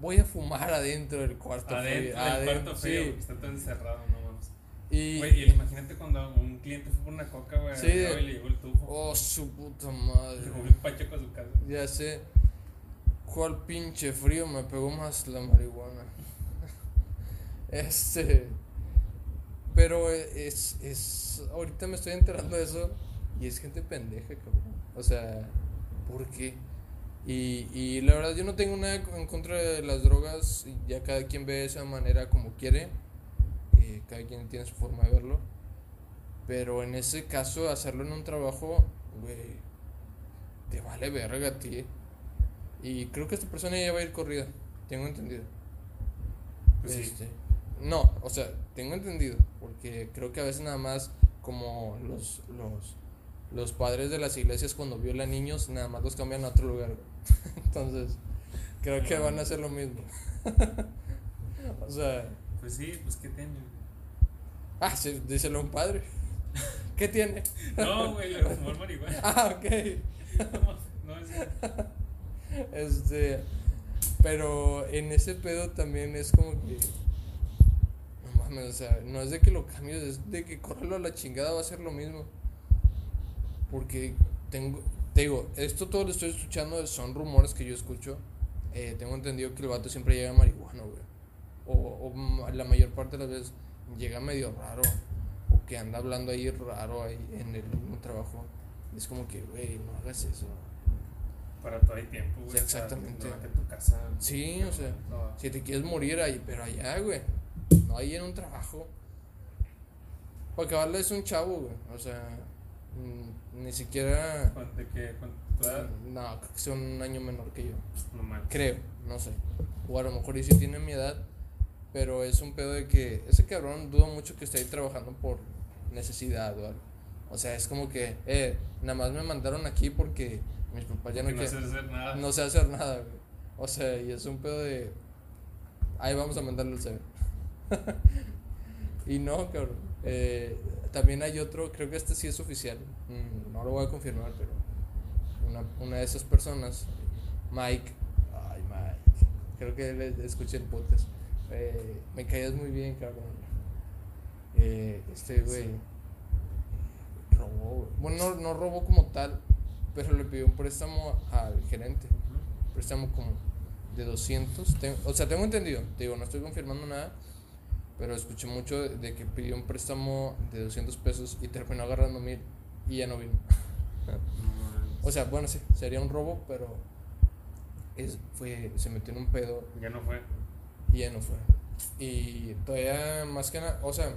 Voy a fumar adentro del cuarto Adentro frío. del cuarto frío, sí. está tan encerrado, no mames. Y, imagínate cuando un cliente fue por una coca, güey, Sí, y le llegó el tufo. oh, su puta madre. el pacheco a su casa. Ya sé. ¿Cuál pinche frío me pegó más la marihuana? Este. Pero es, es. Ahorita me estoy enterando de eso. Y es gente pendeja, cabrón. O sea, ¿por qué? Y, y la verdad, yo no tengo nada en contra de las drogas. Ya cada quien ve de esa manera como quiere. eh, cada quien tiene su forma de verlo. Pero en ese caso, hacerlo en un trabajo, güey, te vale verga a ti. Y creo que esta persona ya va a ir corrida. Tengo entendido. Pues sí. Este, No, o sea, tengo entendido. Porque creo que a veces nada más como los, los, los padres de las iglesias cuando violan niños, nada más los cambian a otro lugar. Entonces, creo que van a hacer lo mismo. o sea, Pues sí, pues ¿qué tiene? ah, sí, díselo a un padre. ¿Qué tiene? No, güey, le fumó el marihuana. Ah, ok. No, no es. Este, pero en ese pedo también es como que mames, o sea, no es de que lo cambies, es de que correrlo a la chingada va a ser lo mismo. Porque tengo, te digo, esto todo lo estoy escuchando, son rumores que yo escucho. Eh, tengo entendido que el vato siempre llega marihuano, güey. O, o la mayor parte de las veces llega medio raro. O que anda hablando ahí raro ahí en el mismo trabajo. Es como que, güey, no hagas eso. Para todo hay tiempo, güey. Sí, exactamente. O sea, tu casa. Sí, o sea, No, si te quieres morir ahí, pero allá, güey. No ahí en un trabajo. Porque vale es un chavo, güey. O sea, mm, ni siquiera. ¿cuánto- ¿De qué? ¿Cuánto? No, creo que sea un año menor que yo. No mames. Creo, no sé. O a lo mejor y sí tiene mi edad. Pero es un pedo de que ese cabrón dudo mucho que esté ahí trabajando por necesidad o algo. O sea, es como que, eh, nada más me mandaron aquí porque mis papás ya no Que no sé quieren. hacer nada. No sé hacer nada, güey. O sea, y es un pedo de. Ahí vamos a mandarle el CV. y no, cabrón. Eh, también hay otro, creo que este sí es oficial. mm, no lo voy a confirmar, pero. Una, una de esas personas, Mike. Ay, Mike. Creo que le escuché el podcast. Eh, me caías muy bien, cabrón. Eh, este güey. Robó. Bueno, no, no robó como tal, pero le pidió un préstamo al gerente préstamo como de 200. Te- o sea, tengo entendido, te digo, no estoy confirmando nada, pero escuché mucho de, que pidió un préstamo de 200 pesos y terminó agarrando mil y ya no vino. O sea, bueno, sí, sería un robo, pero es, fue, se metió en un pedo Ya no fue. y ya no fue. Y todavía más que nada, o sea,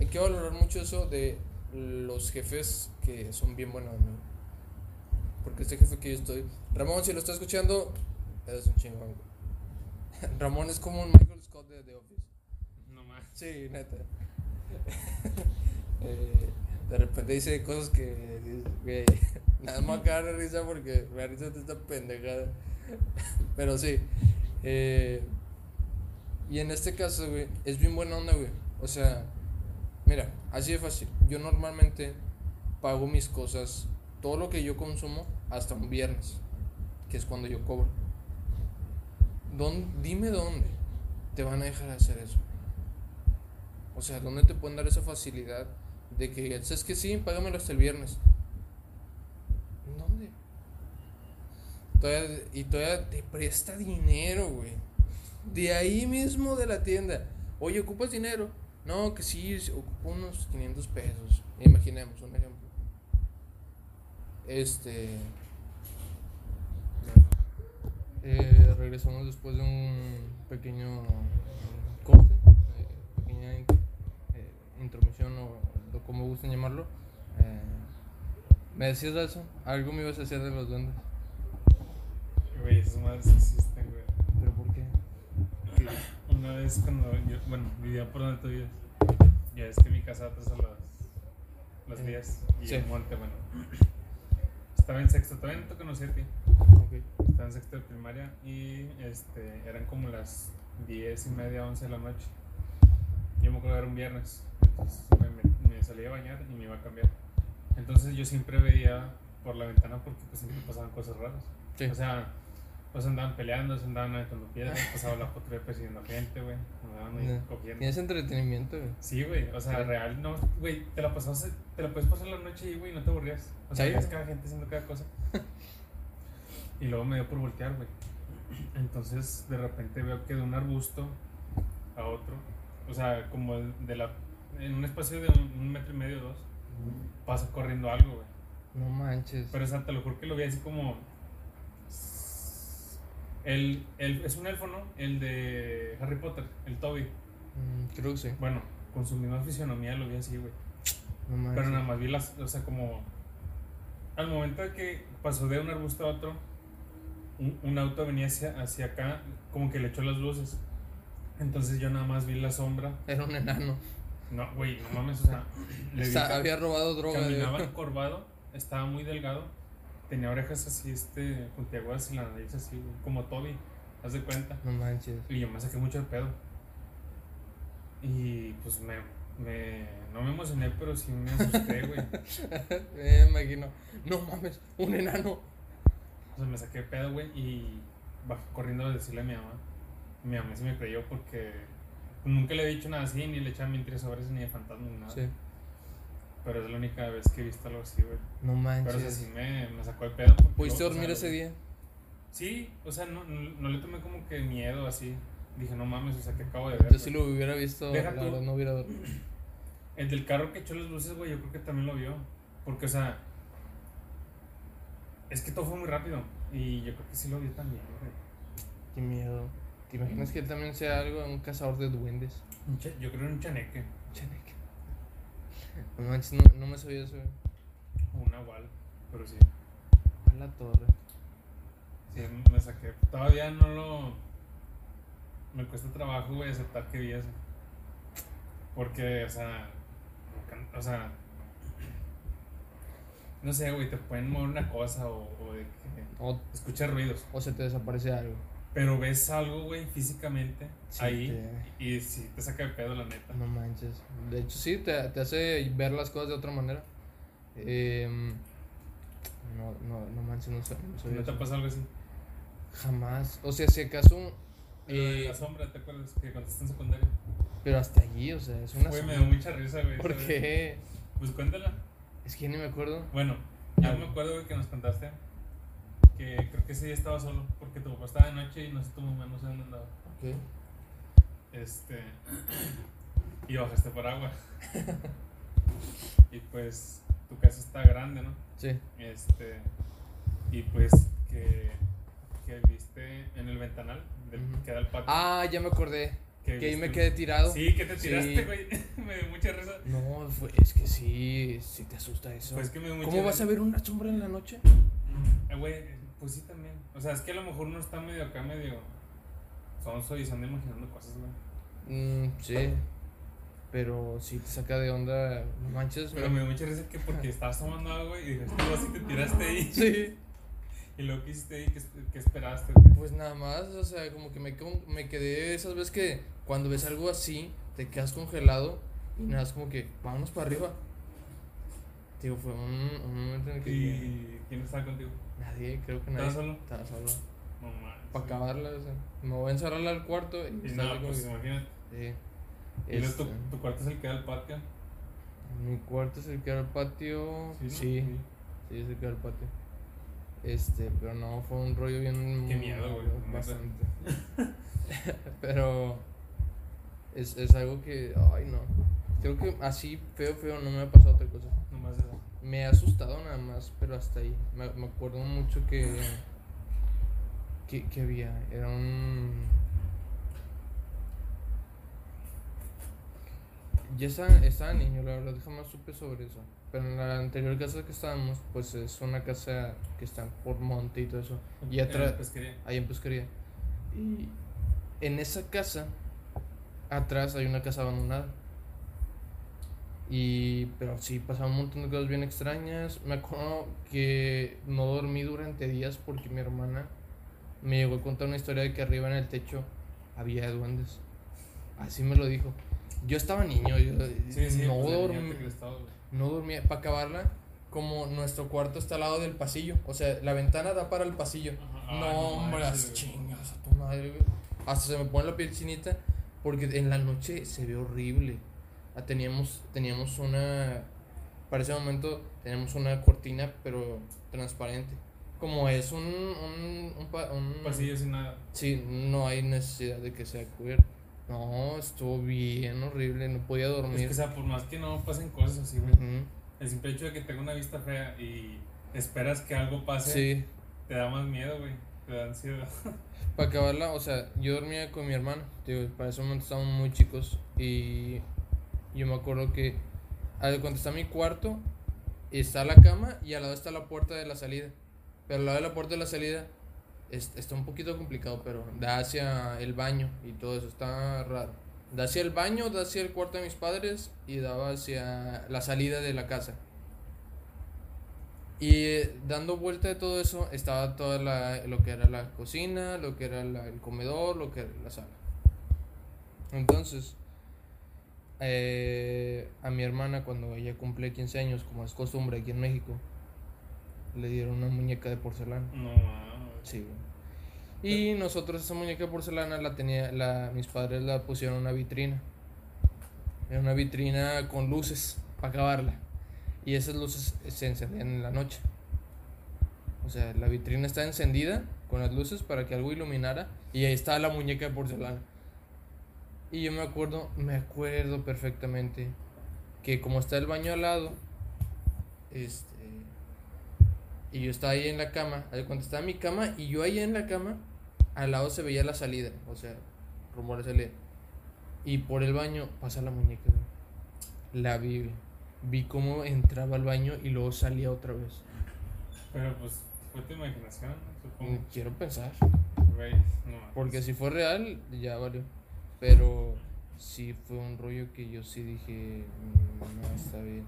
hay que valorar mucho eso de los jefes que son bien buenos, ¿no? Porque este jefe que yo estoy, Ramón, si lo está escuchando, eres un chingón. Ramón es como un Michael Scott de The Office. Sí, neta. Eh, de repente dice cosas que, güey, nada más cagar de risa porque me risa de esta pendejada. Pero sí. eh, y en este caso, güey, es bien buena onda, güey. O sea, mira, así de fácil. Yo normalmente pago mis cosas, todo lo que yo consumo, hasta un viernes, que es cuando yo cobro. ¿Dónde- dime dónde te van a dejar hacer eso. O sea, ¿dónde te pueden dar esa facilidad de que, ¿sabes que sí? Págamelo hasta el viernes. ¿En dónde? Todavía- y todavía te presta dinero, güey. De ahí mismo de la tienda. Oye, ¿ocupas dinero? No, que sí, ocupo unos 500 pesos. Imaginemos un ejemplo. Este. Eh, regresamos después de un pequeño corte, eh, pequeña intromisión o, o como gusten llamarlo. Eh, ¿Me decías eso? Algo me ibas a decir de los duendes. Güey, esas madres existen, güey. ¿Pero por qué? Una vez cuando yo, bueno, vivía por donde tú vives, ya es que mi casa atrás a las, las Eh, vías y sí. el monte, bueno. Estaba en sexto, todavía no te conocí a ti. Estaba en sexto de primaria y este, eran como las 10 y media, 11 de la noche. Yo me acuerdo que era un viernes, entonces me, me- me salí a bañar y me iba a cambiar. Entonces yo siempre veía por la ventana porque pues siempre pasaban cosas raras. Sí. O sea, pues andaban peleando, se andaban aventando piedras, pasaba la potra persiguiendo gente, güey. Andaban ahí No. cogiendo. Tienes entretenimiento, güey. Sí, güey, o sea, Sí. real, no, güey, te la pasas, te la puedes pasar la noche ahí, güey, y no te aburrías. O sea, veías cada gente haciendo cada cosa. y luego me dio por voltear, güey. Entonces, de repente veo que de un arbusto a otro, o sea, como de la, en un espacio de un, un metro y medio, dos, pasa corriendo algo, güey. No manches. Pero, o sea, te lo juro que lo vi así como... El, el, es un elfo, ¿no? El de Harry Potter, el Toby. Mm, creo que sí. Bueno, con su misma fisionomía lo vi así, güey. No manches. Pero nada más vi las, o sea, como al momento de que pasó de un arbusto a otro, un, un auto venía hacia, hacia acá, como que le echó las luces. Entonces yo nada más vi la sombra. Era un enano. No, güey, no mames, o sea, le Está- había robado droga. caminaba encorvado, estaba muy delgado, tenía orejas así, este, puntiagudas y la nariz así, güey, como Toby, haz de cuenta. No manches. Y yo me saqué mucho de pedo. Y pues me, me, no me emocioné, pero sí me asusté, güey. Me imagino. No mames, un enano. O sea, me saqué de pedo, güey, y bajé corriendo a decirle a mi mamá. Mi mamá sí me creyó porque nunca le he dicho nada así, ni le echan mentiras sobre eso, ni de fantasmas, ni nada. Sí. Pero es la única vez que he visto algo así, güey. No Pero o sea, manches. sí me, me sacó de pedo. ¿Pudiste luego, o dormir sea, ese día? Sí, o sea, no, no, no le tomé como que miedo así. Dije, no mames, o sea, que acabo de ver. Yo si lo hubiera visto, Deja la tú. verdad no hubiera dormido. El del carro que echó las luces, güey, yo creo que también lo vio. Porque, o sea, es que todo fue muy rápido. Y yo creo que sí lo vio también, güey. Qué miedo. ¿Te imaginas que él también sea algo, un cazador de duendes? Un Yo creo en un chaneque. Chaneque. No manches, no, no me sabía eso. un nahual. Pero sí. A la torre. Sí, me saqué. Todavía no lo. Me cuesta trabajo, güey, aceptar que vi eso. Porque, o sea. O sea. no sé, güey, te pueden mover una cosa o, o de que O, escuchas ruidos. o se te desaparece algo. Pero ves algo, güey, físicamente Sí, ahí te- y sí te saca de pedo, la neta. No manches. De hecho, sí, te, te hace ver las cosas de otra manera. Em, no, no, no manches, no, sé- no sabía ¿No te eso. pasa algo así? Jamás. O sea, si acaso. De eh, la sombra, ¿te acuerdas? Que estás en secundaria. pero hasta allí, o sea, es una. Güey, me dio mucha risa, güey. ¿Por vez. qué? Pues cuéntala. Es que ni me acuerdo. Bueno, Ah. yo me acuerdo, güey, que nos contaste que creo que ese día estaba solo porque tu papá estaba de noche y no sé tu mamá, no sé dónde andaba. Ok. Este. y bajaste por agua. y pues tu casa está grande, ¿no? Sí. Este. Y pues que, que viste en el ventanal del que da el patio. Ah, ya me acordé. que Que ahí me quedé tirado. Sí, que te tiraste, güey. me dio mucha risa. No, fue- es que sí, sí te asusta eso. Pues que me dio mucha ¿Cómo vas a ver una sombra en la noche? Eh, Güey, pues sí también. O sea, es que a lo mejor uno está medio acá, medio sonso y se anda imaginando cosas, güey. Mm, sí. Pero sí te saca de onda. No manches. Pero me dio mucha risa que porque estabas tomando agua y dijiste así, te tiraste ahí. Sí. Y luego que hiciste ahí, ¿qué, qué esperaste? güey? Pues nada más, o sea, como que me, como- me quedé esas veces que cuando ves algo así, te quedas congelado y nada, es como que vámonos para arriba. Digo, fue un, un momento en el que ¿Y quién estaba contigo? Nadie, creo que nadie. ¿Estabas solo? Estaba solo. No mames. Para acabarla, o sea, me voy a encerrarla al cuarto y, Y no, como pues que- imagínate. sí. Y luego tu, Este, tu cuarto es el que da al patio. Mi cuarto es el que era el patio. ¿no? Sí, sí, es el que era el patio. Este, pero no, fue un rollo bien. Qué miedo, güey. Bastante. pero es, es algo que. Ay, no. Creo que así, feo, feo, no me ha pasado otra cosa. Nomás eso. Me ha asustado nada más, pero hasta ahí. Me, me acuerdo mucho que. Que, que había. Era un. Ya estaba, estaba niño, la verdad, jamás supe sobre eso. Pero en la anterior casa que estábamos, pues es una casa que está por monte y todo eso. Y atrás, ahí en pesquería. Y en esa casa, atrás hay una casa abandonada. Y, pero sí, pasaban un montón de cosas bien extrañas. Me acuerdo que no dormí durante días porque mi hermana me llegó a contar una historia de que arriba en el techo había duendes. Así me lo dijo. Yo estaba niño, yo Sí, sí, no pues, dormí. No dormía. Para acabarla, como nuestro cuarto está al lado del pasillo. O sea, la ventana da para el pasillo. Ajá. no, Ay, no hombre, chingas a tu madre, güey. Hasta se me pone la piel chinita. Porque en la noche se ve horrible. Ah, Teníamos, teníamos una. Para ese momento teníamos una cortina, pero transparente. Como es un. un, un, pa- un- Un pasillo sin nada. Sí, no hay necesidad de que sea cubierto. No, estuvo bien horrible, no podía Es dormir. que, o sea, por más que no pasen cosas así, güey. El simple hecho de que tenga una vista fea y esperas que algo pase, Sí, te da más miedo, güey. Te da ansiedad. para acabarla, o sea, yo dormía con mi hermano, digo, para ese momento estábamos muy chicos y yo me acuerdo que cuando está mi cuarto, está la cama y al lado está la puerta de la salida. Pero al lado de la puerta de la salida es- está un poquito complicado, pero da hacia el baño y todo eso, está raro. Da hacia el baño, da hacia el cuarto de mis padres y daba hacia la salida de la casa. Y eh, dando vuelta de todo eso estaba toda la, lo que era la cocina, lo que era el comedor, lo que era la sala. Entonces, eh, a mi hermana cuando ella cumple 15 años, como es costumbre aquí en México, le dieron una muñeca de porcelana. No. Sí, güey. Y nosotros esa muñeca de porcelana la tenía, la, mis padres la pusieron en una vitrina. Era una vitrina con luces para acabarla. Y esas luces se encendían en la noche. O sea, la vitrina está encendida con las luces para que algo iluminara. Y ahí está la muñeca de porcelana. Y yo me acuerdo, me acuerdo perfectamente que como está el baño al lado, este, y yo estaba ahí en la cama, cuando estaba en mi cama y yo ahí en la cama, al lado se veía la salida, o sea, rumbo a la salida. Y por el baño pasa la muñeca. La vi. Vi cómo entraba al baño y luego salía otra vez. Pero pues fue tu imaginación, supongo. Quiero pensar, porque si fue real, ya valió. Pero sí fue un rollo que yo sí dije, "Mm, no está bien.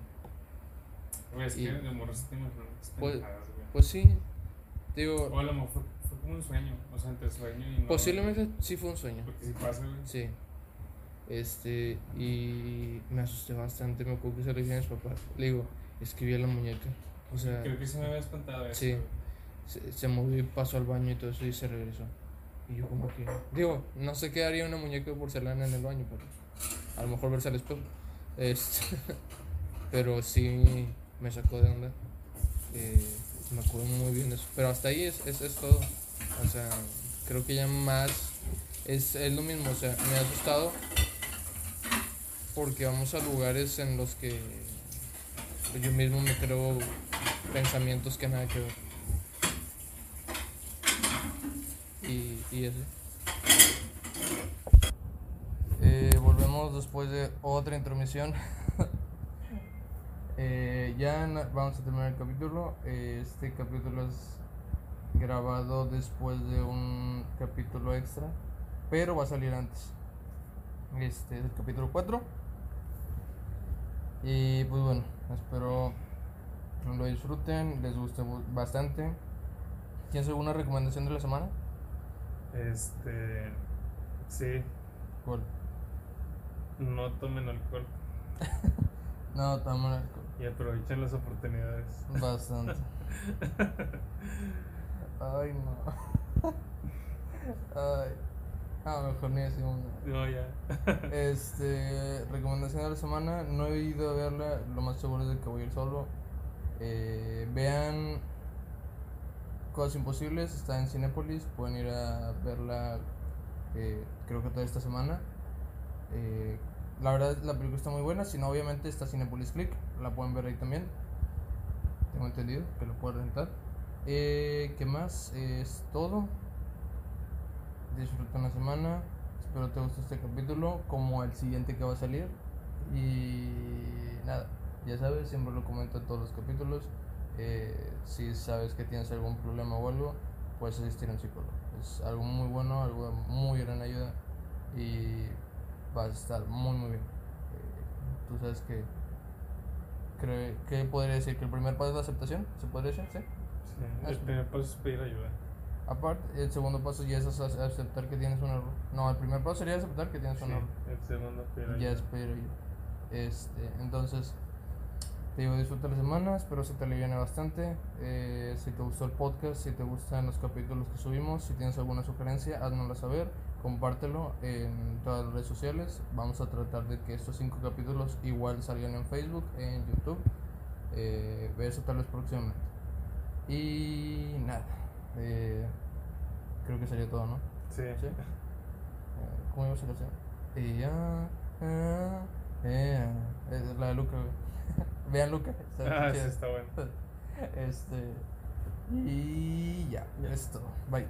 Güey, es Y- que de morro te Pues-. Pues sí, digo, O a lo mejor fue, fue como un sueño, o sea, entre sueño y no. posiblemente sí fue un sueño. Porque sí pasa, güey. Sí. Este, y me asusté bastante, me acuerdo que se lo dije a mis papás. Le digo, escribí a la muñeca. O sea, Creo que sí me habías contado eso. Sí. se, se movió pasó al baño y todo eso y se regresó. Y yo como que, digo, no sé qué haría una muñeca de porcelana en el baño, pero a lo mejor verse al espejo. Este, pero sí me sacó de onda. Eh, me acuerdo muy bien de eso. Pero hasta ahí es, es, es todo. O sea, creo que ya más es, es lo mismo. O sea, me ha asustado porque vamos a lugares en los que yo mismo me creo pensamientos que nada que ver. Y, eso. Eh, volvemos después de otra intermisión. Eh, ya vamos a terminar el capítulo. Este capítulo es grabado después de un capítulo extra, pero va a salir antes. Este es el capítulo 4. Y pues bueno, espero lo disfruten, les guste bastante. ¿Tienes alguna recomendación de la semana? Este. Sí, ¿Cuál? no tomen alcohol No, tomen alcohol. y aprovechen las oportunidades. Bastante. Ay, no. Ay. Ah, mejor ni decimos. No, ya. Este, recomendación de la semana, no he ido a verla, lo más seguro es de que voy a ir solo. Eh, vean Cosas Imposibles, está en Cinépolis, pueden ir a verla eh, creo que toda esta semana. Eh, la verdad la película está muy buena, si no obviamente está Cinepolis Click, la pueden ver ahí también. Tengo entendido que lo pueden rentar. Eh, ¿Qué más? Es todo. Disfruta la semana. Espero te guste este capítulo, como el siguiente que va a salir. Y nada, ya sabes, siempre lo comento en todos los capítulos. Eh, si sabes que tienes algún problema o algo, puedes asistir a un psicólogo. Es algo muy bueno, algo de muy gran ayuda y vas a estar muy, muy bien. Eh, Tú sabes que. Creo, ¿Qué podría decir? ¿Que el primer paso es la aceptación? ¿Se podría decir? Sí. Sí, el primer paso es pedir ayuda. Aparte, el segundo paso ya es ace- aceptar que tienes un error. No, el primer paso sería aceptar que tienes un error. el segundo pedir ayuda. Ya espero yo. Este, entonces, te digo, disfruta la semana, espero se te aliviane bastante. Eh, si te gustó el podcast, si te gustan los capítulos que subimos, si tienes alguna sugerencia, háznosla saber, compártelo en todas las redes sociales. Vamos a tratar de que estos cinco capítulos igual salgan en Facebook, en YouTube. Eh, eso tal vez próximamente. Y nada, eh, creo que sería todo, ¿no? Sí. ¿Sí? Eh, ¿Cómo iba esa canción? Y ya, ah, la de Luca. Vean Luca. está Ah, sí, está bueno. Este. Y ya, esto. Bye.